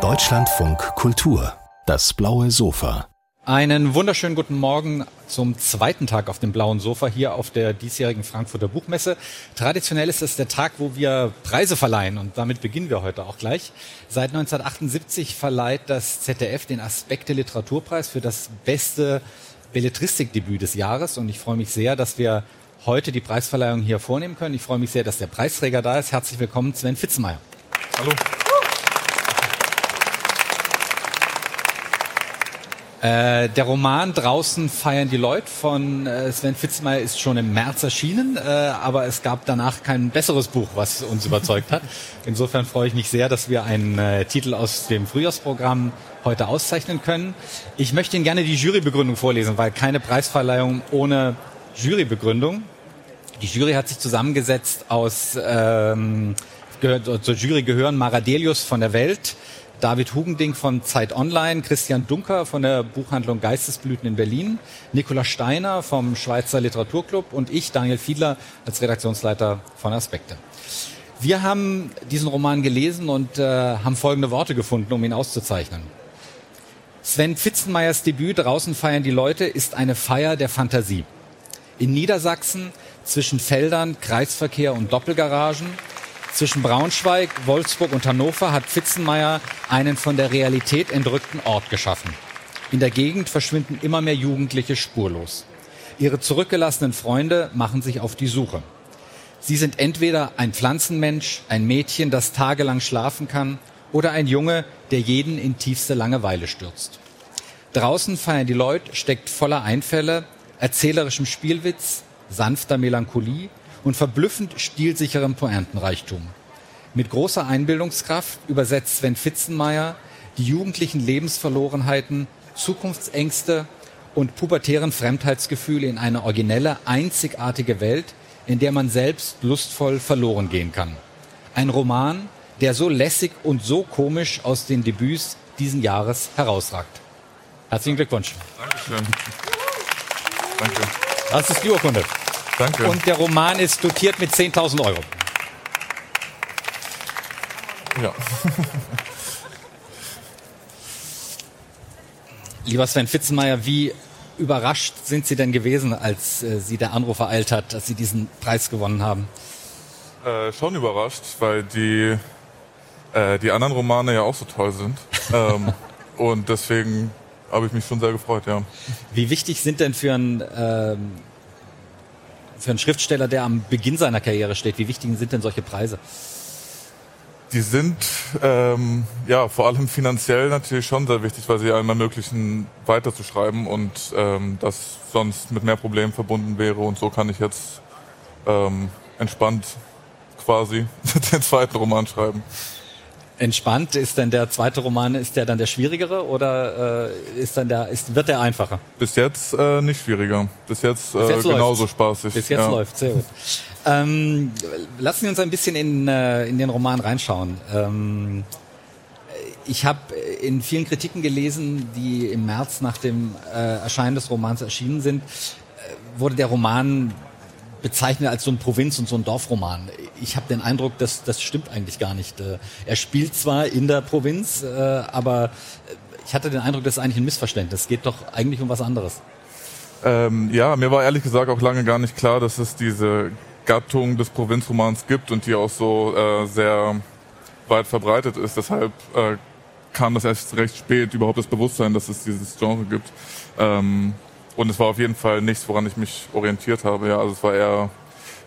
Deutschlandfunk Kultur, das blaue Sofa. Einen wunderschönen guten Morgen zum zweiten Tag auf dem blauen Sofa hier auf der diesjährigen Frankfurter Buchmesse. Traditionell ist es der Tag, wo wir Preise verleihen und damit beginnen wir heute auch gleich. Seit 1978 verleiht das ZDF den Aspekte Literaturpreis für das beste Belletristikdebüt des Jahres und ich freue mich sehr, dass wir heute die Preisverleihung hier vornehmen können. Ich freue mich sehr, dass der Preisträger da ist. Herzlich willkommen, Sven Fitzenmeier. Hallo. Äh, der Roman Draußen feiern die Leute von äh, Sven Fitzmeier ist schon im März erschienen, äh, aber es gab danach kein besseres Buch, was uns überzeugt hat. Insofern freue ich mich sehr, dass wir einen äh, Titel aus dem Frühjahrsprogramm heute auszeichnen können. Ich möchte Ihnen gerne die Jurybegründung vorlesen, weil keine Preisverleihung ohne Jurybegründung. Die Jury hat sich zusammengesetzt aus, ähm, zur Jury gehören Maradelius von der Welt, David Hugending von Zeit Online, Christian Dunker von der Buchhandlung Geistesblüten in Berlin, Nicola Steiner vom Schweizer Literaturclub und ich, Daniel Fiedler, als Redaktionsleiter von Aspekte. Wir haben diesen Roman gelesen und äh, haben folgende Worte gefunden, um ihn auszuzeichnen. Sven Pfitzenmeyers Debüt Draußen feiern die Leute ist eine Feier der Fantasie. In Niedersachsen zwischen Feldern, Kreisverkehr und Doppelgaragen zwischen Braunschweig, Wolfsburg und Hannover hat Pfitzenmeier einen von der Realität entrückten Ort geschaffen. In der Gegend verschwinden immer mehr Jugendliche spurlos. Ihre zurückgelassenen Freunde machen sich auf die Suche. Sie sind entweder ein Pflanzenmensch, ein Mädchen, das tagelang schlafen kann, oder ein Junge, der jeden in tiefste Langeweile stürzt. Draußen feiern die Leute steckt voller Einfälle, erzählerischem Spielwitz, sanfter Melancholie und verblüffend stilsicherem Pointenreichtum. Mit großer Einbildungskraft übersetzt Sven Fitzenmeier die jugendlichen Lebensverlorenheiten, Zukunftsängste und pubertären Fremdheitsgefühle in eine originelle, einzigartige Welt, in der man selbst lustvoll verloren gehen kann. Ein Roman, der so lässig und so komisch aus den Debüts diesen Jahres herausragt. Herzlichen Glückwunsch. Dankeschön. Danke. Das ist die Urkunde. Danke. Und der Roman ist dotiert mit 10.000 Euro. ja. Lieber Sven Fitzenmeier, wie überrascht sind Sie denn gewesen, als äh, Sie der Anruf ereilt hat, dass Sie diesen Preis gewonnen haben? Äh, schon überrascht, weil die, äh, die anderen Romane ja auch so toll sind. ähm, und deswegen habe ich mich schon sehr gefreut, ja. Wie wichtig sind denn für einen, ähm, für einen Schriftsteller, der am Beginn seiner Karriere steht, wie wichtig sind denn solche Preise? Die sind ähm, ja vor allem finanziell natürlich schon sehr wichtig, weil sie einem ermöglichen, weiterzuschreiben und ähm, das sonst mit mehr Problemen verbunden wäre. Und so kann ich jetzt ähm, entspannt quasi den zweiten Roman schreiben. Entspannt ist denn der zweite Roman, ist der dann der schwierigere oder äh, ist dann der, ist, wird der einfacher? Bis jetzt äh, nicht schwieriger. Bis jetzt, Bis jetzt äh, genauso läuft's. spaßig. Bis jetzt ja. läuft, sehr gut. Ähm, lassen Sie uns ein bisschen in, äh, in den Roman reinschauen. Ähm, ich habe in vielen Kritiken gelesen, die im März nach dem äh, Erscheinen des Romans erschienen sind, äh, wurde der Roman bezeichnet als so ein Provinz- und so ein Dorfroman. Ich habe den Eindruck, dass das stimmt eigentlich gar nicht. Äh, Er spielt zwar in der Provinz, äh, aber äh, ich hatte den Eindruck, das ist eigentlich ein Missverständnis. Es geht doch eigentlich um was anderes. Ähm, ja, mir war ehrlich gesagt auch lange gar nicht klar, dass es diese Gattung des Provinzromans gibt und die auch so äh, sehr weit verbreitet ist. Deshalb äh, kam das erst recht spät überhaupt das Bewusstsein, dass es dieses Genre gibt. Ähm, und es war auf jeden Fall nichts, woran ich mich orientiert habe. Ja, also es war eher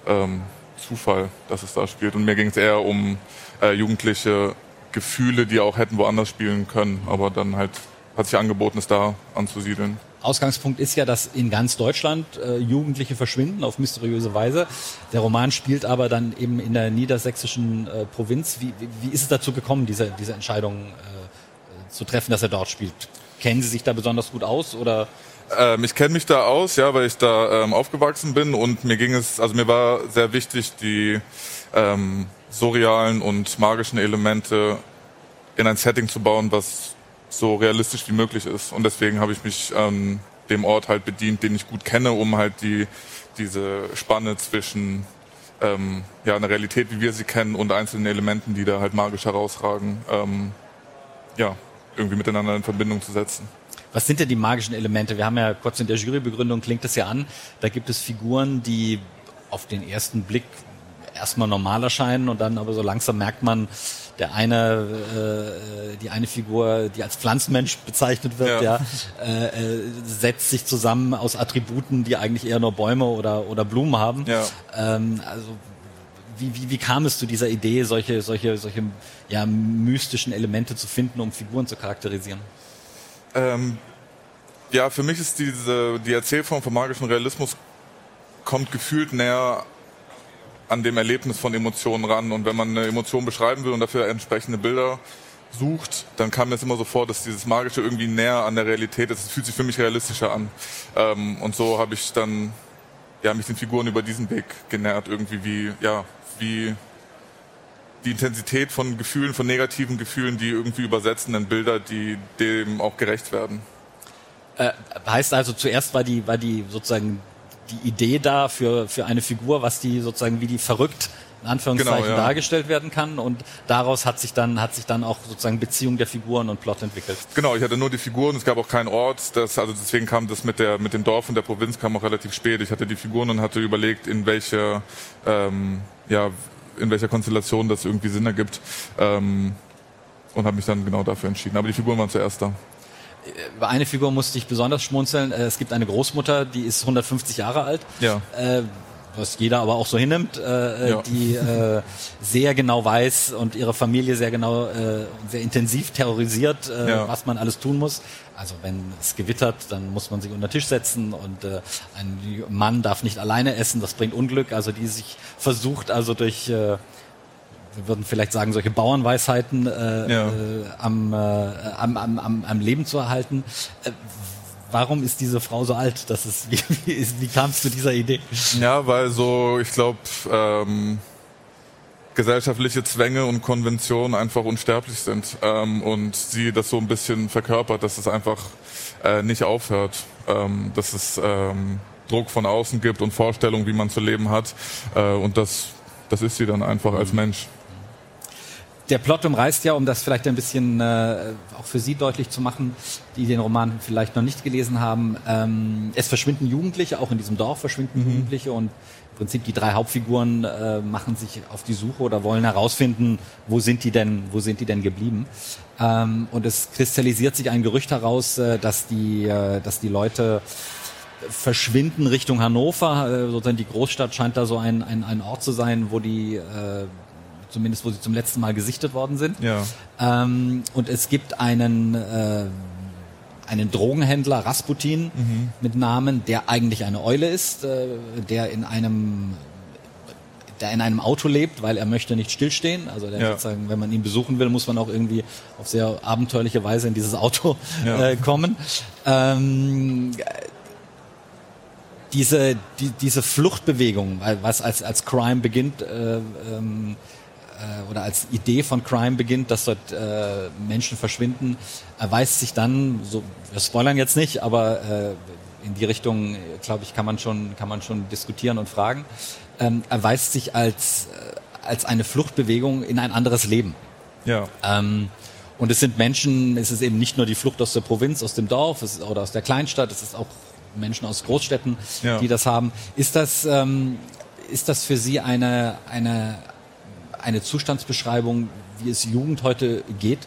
ähm, Zufall, dass es da spielt. Und mir ging es eher um äh, jugendliche Gefühle, die auch hätten woanders spielen können, aber dann halt hat sich angeboten, es da anzusiedeln. Ausgangspunkt ist ja, dass in ganz Deutschland äh, Jugendliche verschwinden auf mysteriöse Weise. Der Roman spielt aber dann eben in der niedersächsischen äh, Provinz. Wie, wie, ist es dazu gekommen, diese, diese Entscheidung äh, zu treffen, dass er dort spielt? Kennen Sie sich da besonders gut aus oder? Ähm, ich kenne mich da aus, ja, weil ich da ähm, aufgewachsen bin und mir ging es, also mir war sehr wichtig, die ähm, surrealen und magischen Elemente in ein Setting zu bauen, was so realistisch wie möglich ist. Und deswegen habe ich mich ähm, dem Ort halt bedient, den ich gut kenne, um halt die diese Spanne zwischen ähm, ja, einer Realität, wie wir sie kennen und einzelnen Elementen, die da halt magisch herausragen, ähm, ja, irgendwie miteinander in Verbindung zu setzen. Was sind denn die magischen Elemente? Wir haben ja kurz in der Jurybegründung klingt das ja an. Da gibt es Figuren, die auf den ersten Blick erstmal normal erscheinen und dann aber so langsam merkt man, der eine, äh, die eine Figur, die als Pflanzenmensch bezeichnet wird, ja, ja äh, äh, setzt sich zusammen aus Attributen, die eigentlich eher nur Bäume oder oder Blumen haben. Ja. Ähm, also wie, wie, wie kam es zu dieser Idee, solche solche solche ja mystischen Elemente zu finden, um Figuren zu charakterisieren? Ähm, ja, für mich ist diese die Erzählform vom magischen Realismus kommt gefühlt näher an dem Erlebnis von Emotionen ran. Und wenn man eine Emotion beschreiben will und dafür entsprechende Bilder sucht, dann kam mir es immer so vor, dass dieses Magische irgendwie näher an der Realität ist. Es fühlt sich für mich realistischer an. Ähm, und so habe ich dann ja, mich den Figuren über diesen Weg genährt, irgendwie wie, ja, wie die Intensität von Gefühlen, von negativen Gefühlen, die irgendwie übersetzen in Bilder, die dem auch gerecht werden. Äh, heißt also, zuerst war die, war die sozusagen die Idee da für, für eine Figur, was die sozusagen wie die verrückt in Anführungszeichen genau, ja. dargestellt werden kann und daraus hat sich dann hat sich dann auch sozusagen Beziehung der Figuren und Plot entwickelt. Genau, ich hatte nur die Figuren, es gab auch keinen Ort, das also deswegen kam das mit der mit dem Dorf und der Provinz kam auch relativ spät. Ich hatte die Figuren und hatte überlegt, in welche ähm, ja in welcher Konstellation das irgendwie Sinn ergibt ähm, und habe mich dann genau dafür entschieden. Aber die Figuren waren zuerst da über eine Figur musste ich besonders schmunzeln. Äh, es gibt eine Großmutter, die ist 150 Jahre alt. Ja. Äh, was jeder aber auch so hinnimmt, äh, ja. die äh, sehr genau weiß und ihre Familie sehr genau, äh, sehr intensiv terrorisiert, äh, ja. was man alles tun muss. Also wenn es gewittert, dann muss man sich unter Tisch setzen und äh, ein Mann darf nicht alleine essen, das bringt Unglück. Also die sich versucht also durch äh, wir würden vielleicht sagen, solche Bauernweisheiten äh, ja. äh, am, äh, am, am, am, am Leben zu erhalten. Äh, warum ist diese Frau so alt? Das ist, wie, wie, wie kam es zu dieser Idee? Ja, weil so, ich glaube, ähm, gesellschaftliche Zwänge und Konventionen einfach unsterblich sind ähm, und sie das so ein bisschen verkörpert, dass es einfach äh, nicht aufhört, ähm, dass es ähm, Druck von außen gibt und Vorstellungen, wie man zu leben hat äh, und das, das ist sie dann einfach als mhm. Mensch der Plot umreißt ja, um das vielleicht ein bisschen äh, auch für Sie deutlich zu machen, die den Roman vielleicht noch nicht gelesen haben. Ähm, es verschwinden Jugendliche, auch in diesem Dorf verschwinden mhm. Jugendliche und im Prinzip die drei Hauptfiguren äh, machen sich auf die Suche oder wollen herausfinden, wo sind die denn, wo sind die denn geblieben? Ähm, und es kristallisiert sich ein Gerücht heraus, äh, dass die, äh, dass die Leute verschwinden Richtung Hannover. Äh, sozusagen die Großstadt scheint da so ein, ein, ein Ort zu sein, wo die äh, zumindest wo sie zum letzten Mal gesichtet worden sind. Ja. Ähm, und es gibt einen äh, einen Drogenhändler Rasputin mhm. mit Namen, der eigentlich eine Eule ist, äh, der in einem der in einem Auto lebt, weil er möchte nicht stillstehen. Also der ja. sozusagen, wenn man ihn besuchen will, muss man auch irgendwie auf sehr abenteuerliche Weise in dieses Auto ja. äh, kommen. Ähm, diese die, diese Fluchtbewegung, was als als Crime beginnt, äh, ähm, äh, oder als Idee von Crime beginnt, dass dort äh, Menschen verschwinden, erweist sich dann, so wir spoilern jetzt nicht, aber äh, in die Richtung, glaube ich, kann man schon kann man schon diskutieren und fragen, ähm, erweist sich als äh, als eine Fluchtbewegung in ein anderes Leben. Ja. Ähm, und es sind Menschen, es ist eben nicht nur die Flucht aus der Provinz, aus dem Dorf es, oder aus der Kleinstadt, es ist auch Menschen aus Großstädten, ja. die das haben. Ist das, ähm, ist das für Sie eine, eine, eine Zustandsbeschreibung, wie es Jugend heute geht,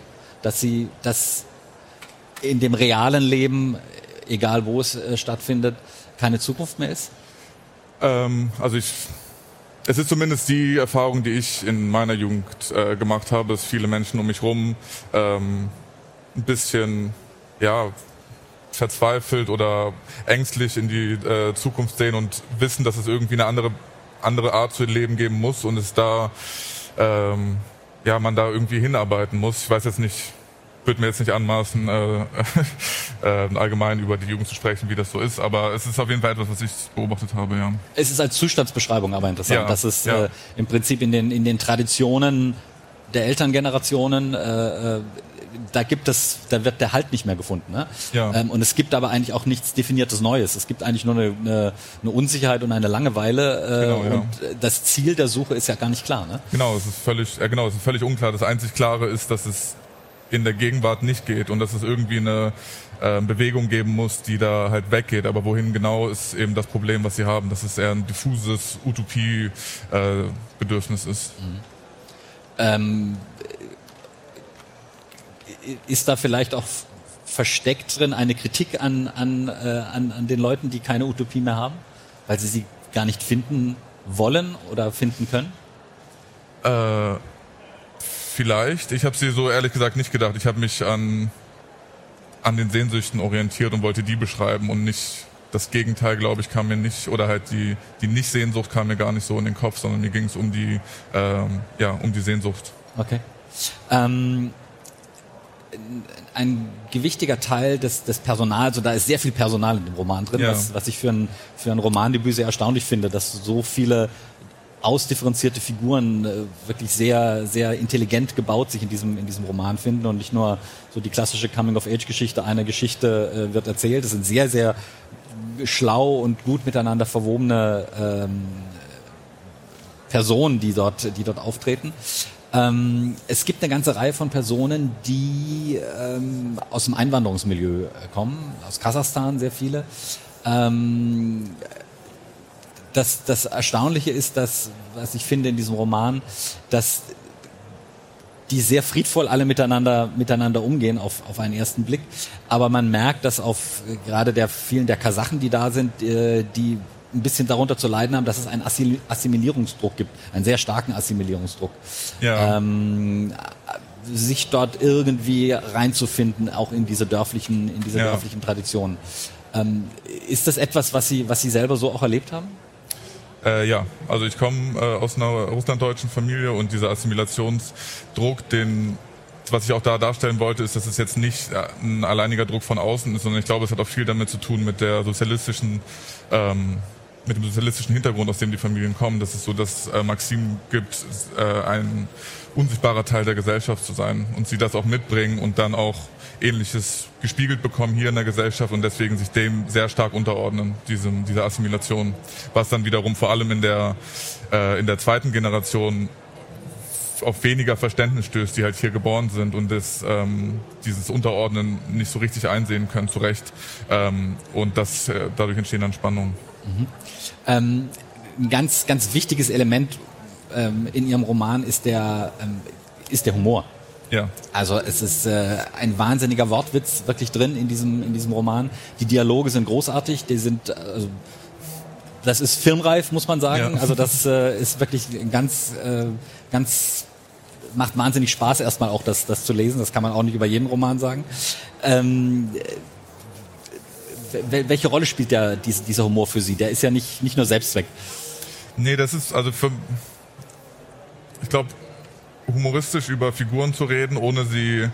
dass sie, dass in dem realen Leben, egal wo es äh, stattfindet, keine Zukunft mehr ist? Ähm, also ich, es ist zumindest die Erfahrung, die ich in meiner Jugend äh, gemacht habe, dass viele Menschen um mich rum ähm, ein bisschen, ja, verzweifelt oder ängstlich in die äh, Zukunft sehen und wissen, dass es irgendwie eine andere andere Art zu leben geben muss und es da ähm, ja, man da irgendwie hinarbeiten muss. Ich weiß jetzt nicht, würde mir jetzt nicht anmaßen, äh, äh, allgemein über die Jugend zu sprechen, wie das so ist, aber es ist auf jeden Fall etwas, was ich beobachtet habe, ja. Es ist als Zustandsbeschreibung aber interessant, ja, dass es ja. äh, im Prinzip in den, in den Traditionen der Elterngenerationen, äh, äh, da gibt es, da wird der Halt nicht mehr gefunden. Ne? Ja. Ähm, und es gibt aber eigentlich auch nichts definiertes Neues. Es gibt eigentlich nur eine, eine, eine Unsicherheit und eine Langeweile. Äh, Genau, ja. Und äh, das Ziel der Suche ist ja gar nicht klar. Ne? Genau, es ist völlig, äh, genau, es ist völlig unklar. Das einzig Klare ist, dass es in der Gegenwart nicht geht und dass es irgendwie eine äh, Bewegung geben muss, die da halt weggeht. Aber wohin genau ist eben das Problem, was sie haben, dass es eher ein diffuses Utopie-Bedürfnis ist. Ähm, ist da vielleicht auch versteckt drin eine Kritik an, an, äh, an, an den Leuten, die keine Utopie mehr haben, weil sie sie gar nicht finden wollen oder finden können? Äh, vielleicht. Ich habe sie so ehrlich gesagt nicht gedacht. Ich habe mich an an den Sehnsüchten orientiert und wollte die beschreiben und nicht das Gegenteil, glaube ich, kam mir nicht oder halt die die Nicht-Sehnsucht kam mir gar nicht so in den Kopf, sondern mir ging es um die ähm, ja um die Sehnsucht. Okay. Ähm, ein gewichtiger Teil des, des Personals, also da ist sehr viel Personal in dem Roman drin, Ja. was, was ich für ein, für ein Romandebüt sehr erstaunlich finde, dass so viele ausdifferenzierte Figuren äh, wirklich sehr, sehr intelligent gebaut sich in diesem, in diesem Roman finden und nicht nur so die klassische Coming-of-Age-Geschichte einer Geschichte äh, wird erzählt. Es sind sehr, sehr schlau und gut miteinander verwobene ähm, Personen, die dort, die dort auftreten. Ähm, es gibt eine ganze Reihe von Personen, die ähm, aus dem Einwanderungsmilieu äh, kommen, aus Kasachstan sehr viele. Ähm, das, das Erstaunliche ist, dass, was ich finde in diesem Roman, dass die sehr friedvoll alle miteinander, miteinander umgehen auf, auf einen ersten Blick. Aber man merkt, dass auf äh, gerade der vielen der Kasachen, die da sind, äh, die ein bisschen darunter zu leiden haben, dass es einen Assimil- Assimilierungsdruck gibt, einen sehr starken Assimilierungsdruck. Ja. Ähm, sich dort irgendwie reinzufinden, auch in diese dörflichen, in diese Ja. dörflichen Traditionen. Ähm, ist das etwas, was Sie, was Sie selber so auch erlebt haben? Äh, ja, also ich komme äh, aus einer russlanddeutschen Familie und dieser Assimilationsdruck, den was ich auch da darstellen wollte, ist, dass es jetzt nicht äh, ein alleiniger Druck von außen ist, sondern ich glaube, es hat auch viel damit zu tun mit der sozialistischen, ähm, mit dem sozialistischen Hintergrund, aus dem die Familien kommen, dass es so das äh, Maxim gibt, äh, ein unsichtbarer Teil der Gesellschaft zu sein und sie das auch mitbringen und dann auch Ähnliches gespiegelt bekommen hier in der Gesellschaft und deswegen sich dem sehr stark unterordnen, diesem, dieser Assimilation, was dann wiederum vor allem in der, äh, in der zweiten Generation auf weniger Verständnis stößt, die halt hier geboren sind und das, ähm, dieses Unterordnen nicht so richtig einsehen können, zu Recht. Ähm, und das, äh, dadurch entstehen dann Spannungen. Ähm, ein ganz, ganz wichtiges Element ähm, in Ihrem Roman ist der, ähm, ist der Humor. Ja, Also es ist äh, ein wahnsinniger Wortwitz wirklich drin in diesem, in diesem Roman. Die Dialoge sind großartig, die sind, also, das ist filmreif, muss man sagen. Ja. Also das äh, ist wirklich ganz, äh, ganz, macht wahnsinnig Spaß erstmal auch das, das zu lesen. Das kann man auch nicht über jeden Roman sagen. Ähm, welche Rolle spielt der, diese, dieser Humor für Sie? Der ist ja nicht, nicht nur Selbstzweck. Nee, das ist also für ich glaube humoristisch über Figuren zu reden, ohne sie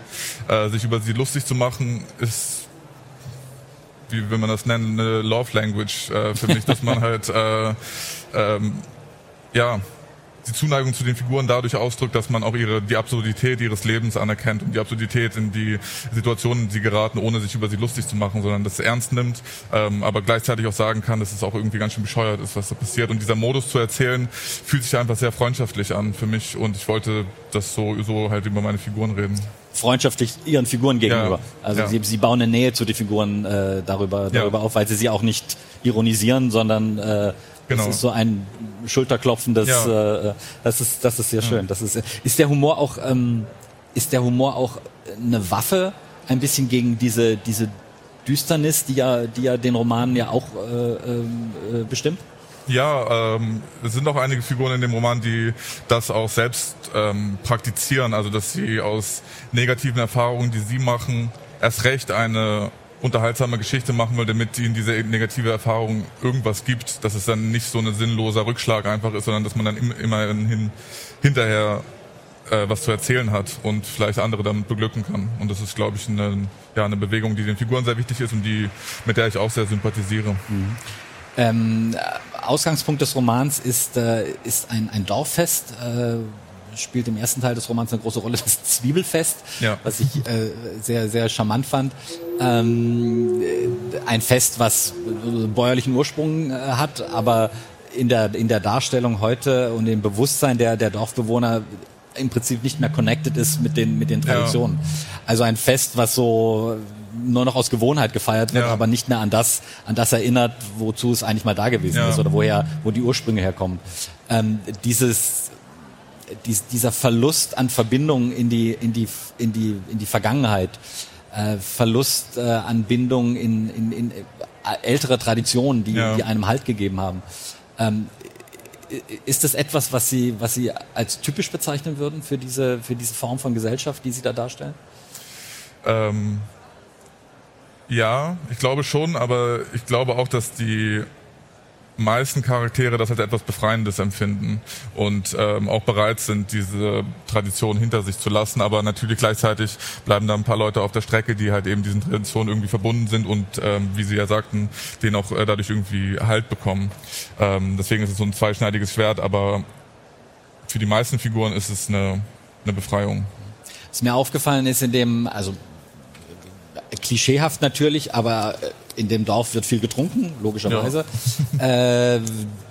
äh, sich über sie lustig zu machen, ist wie will man das nennen, eine Love Language äh, für mich, dass man halt äh, ähm, ja die Zuneigung zu den Figuren dadurch ausdrückt, dass man auch ihre die Absurdität ihres Lebens anerkennt und die Absurdität in die Situationen, in die sie geraten, ohne sich über sie lustig zu machen, sondern das ernst nimmt, ähm, aber gleichzeitig auch sagen kann, dass es auch irgendwie ganz schön bescheuert ist, was da passiert. Und dieser Modus zu erzählen, fühlt sich einfach sehr freundschaftlich an für mich und ich wollte das so, so halt über meine Figuren reden. freundschaftlich ihren Figuren gegenüber. Ja, Also ja. sie, sie bauen eine Nähe zu den Figuren äh, darüber, darüber auf, weil sie sie auch nicht ironisieren, sondern äh, Genau. das ist so ein Schulterklopfendes. Ja. Äh, das ist das ist sehr schön. Das ist ist der Humor auch ähm, ist der Humor auch eine Waffe ein bisschen gegen diese diese Düsternis, die ja die ja den Roman ja auch äh, ähm, äh, bestimmt. Ja, ähm, es sind auch einige Figuren in dem Roman, die das auch selbst ähm, praktizieren, also dass sie aus negativen Erfahrungen, die sie machen, erst recht eine unterhaltsame Geschichte machen will, damit ihnen diese negative Erfahrung irgendwas gibt, dass es dann nicht so ein sinnloser Rückschlag einfach ist, sondern dass man dann im, immerhin hinterher äh, was zu erzählen hat und vielleicht andere damit beglücken kann. Und das ist, glaube ich, eine, ja, eine Bewegung, die den Figuren sehr wichtig ist und die, mit der ich auch sehr sympathisiere. Ähm, Ausgangspunkt des Romans ist, äh, ist ein, ein Dorffest. Äh, spielt im ersten Teil des Romans eine große Rolle, das Zwiebelfest, ja. was ich äh, sehr, sehr charmant fand. Ähm, ein Fest, was bäuerlichen Ursprung äh, hat, aber in der, in der Darstellung heute und im Bewusstsein der, der Dorfbewohner im Prinzip nicht mehr connected ist mit den, mit den Traditionen. Ja. Also ein Fest, was so nur noch aus Gewohnheit gefeiert wird, ja. aber nicht mehr an das, an das erinnert, wozu es eigentlich mal da gewesen ja. ist oder woher, wo die Ursprünge herkommen. Ähm, dieses, dies, dieser Verlust an Verbindung in die, in die, in die, in die Vergangenheit, äh, Verlust äh, an Bindung in, in, in äh, ältere Traditionen, die, ja. die einem Halt gegeben haben. Ähm, ist das etwas, was Sie, was Sie als typisch bezeichnen würden für diese, für diese Form von Gesellschaft, die Sie da darstellen? Ähm, ja, ich glaube schon, aber ich glaube auch, dass die meisten Charaktere das als etwas Befreiendes empfinden und ähm, auch bereit sind, diese Tradition hinter sich zu lassen. Aber natürlich gleichzeitig bleiben da ein paar Leute auf der Strecke, die halt eben diesen Traditionen irgendwie verbunden sind und, ähm, wie Sie ja sagten, denen auch äh, dadurch irgendwie Halt bekommen. Ähm, deswegen ist es so ein zweischneidiges Schwert, aber für die meisten Figuren ist es eine, eine Befreiung. Was mir aufgefallen ist in dem, also klischeehaft natürlich, aber äh, in dem Dorf wird viel getrunken, logischerweise. Ja. Äh,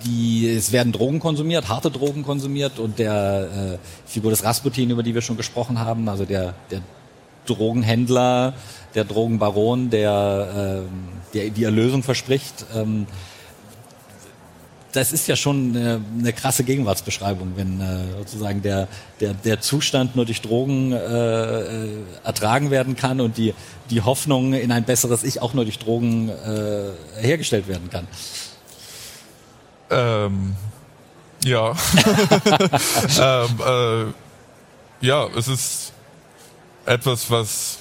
die, es werden Drogen konsumiert, harte Drogen konsumiert und der äh, Figur des Rasputin, über die wir schon gesprochen haben, also der, der Drogenhändler, der Drogenbaron, der, äh, der die Erlösung verspricht, ähm, das ist ja schon eine, eine krasse Gegenwartsbeschreibung, wenn äh, sozusagen der, der, der Zustand nur durch Drogen äh, äh, ertragen werden kann und die, die Hoffnung in ein besseres Ich auch nur durch Drogen äh, hergestellt werden kann. Ähm, ja. ähm, äh, ja, es ist etwas, was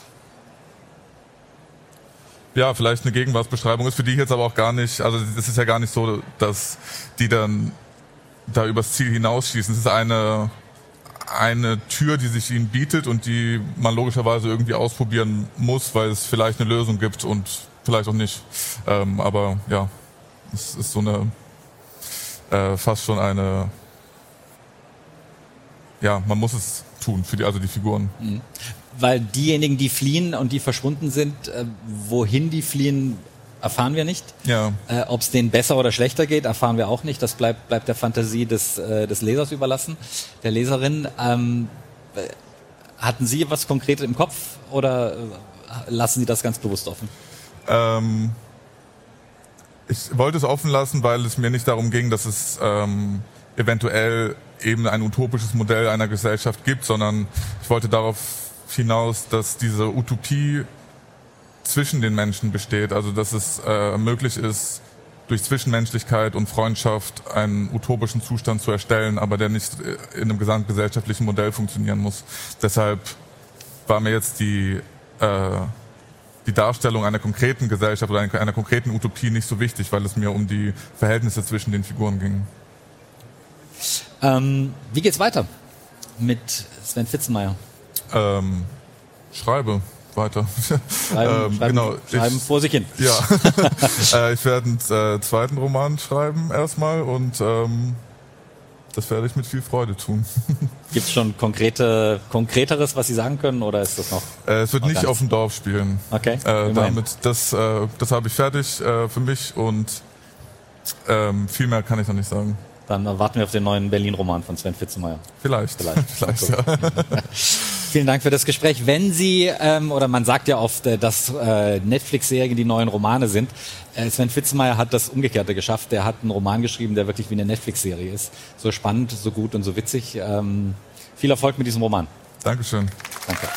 ja, vielleicht eine Gegenwartsbeschreibung ist, für die jetzt aber auch gar nicht, also es ist ja gar nicht so, dass die dann da übers Ziel hinausschießen. Es ist eine, eine Tür, die sich ihnen bietet und die man logischerweise irgendwie ausprobieren muss, weil es vielleicht eine Lösung gibt und vielleicht auch nicht. Ähm, aber ja, es ist so eine, äh, fast schon eine, ja, man muss es tun, für die, also die Figuren. Weil diejenigen, die fliehen und die verschwunden sind, äh, wohin die fliehen, erfahren wir nicht. Ja. Äh, Ob es denen besser oder schlechter geht, erfahren wir auch nicht. Das bleibt, bleibt der Fantasie des, äh, des Lesers überlassen, der Leserin. Ähm, äh, hatten Sie was Konkretes im Kopf oder äh, lassen Sie das ganz bewusst offen? Ähm, ich wollte es offen lassen, weil es mir nicht darum ging, dass es ähm, eventuell eben ein utopisches Modell einer Gesellschaft gibt, sondern ich wollte darauf hinaus, dass diese Utopie zwischen den Menschen besteht, also dass es äh, möglich ist, durch Zwischenmenschlichkeit und Freundschaft einen utopischen Zustand zu erstellen, aber der nicht äh, in einem gesamtgesellschaftlichen Modell funktionieren muss. Deshalb war mir jetzt die, äh, die Darstellung einer konkreten Gesellschaft oder einer, konkreten Utopie nicht so wichtig, weil es mir um die Verhältnisse zwischen den Figuren ging. Ähm, wie geht's weiter mit Sven Fitzenmeier? Ähm, schreibe weiter. Schreiben, ähm, schreiben, genau, schreiben ich, vor sich hin. Ja, äh, ich werde einen äh, zweiten Roman schreiben erstmal und ähm, das werde ich mit viel Freude tun. Gibt es schon konkrete, konkreteres, was Sie sagen können, oder ist das noch? Äh, es wird nicht auf dem Dorf spielen. Okay. Äh, damit das, äh, das habe ich fertig äh, für mich und ähm, viel mehr kann ich noch nicht sagen. Dann warten wir auf den neuen Berlin-Roman von Sven Fitzenmeier. Vielleicht. Vielleicht. Vielleicht ja. Vielen Dank für das Gespräch. Wenn Sie, ähm, oder man sagt ja oft, äh, dass äh, Netflix-Serien die neuen Romane sind, äh, Sven Fitzenmeier hat das Umgekehrte geschafft. Der hat einen Roman geschrieben, der wirklich wie eine Netflix-Serie ist. So spannend, so gut und so witzig. Ähm, viel Erfolg mit diesem Roman. Dankeschön. Danke.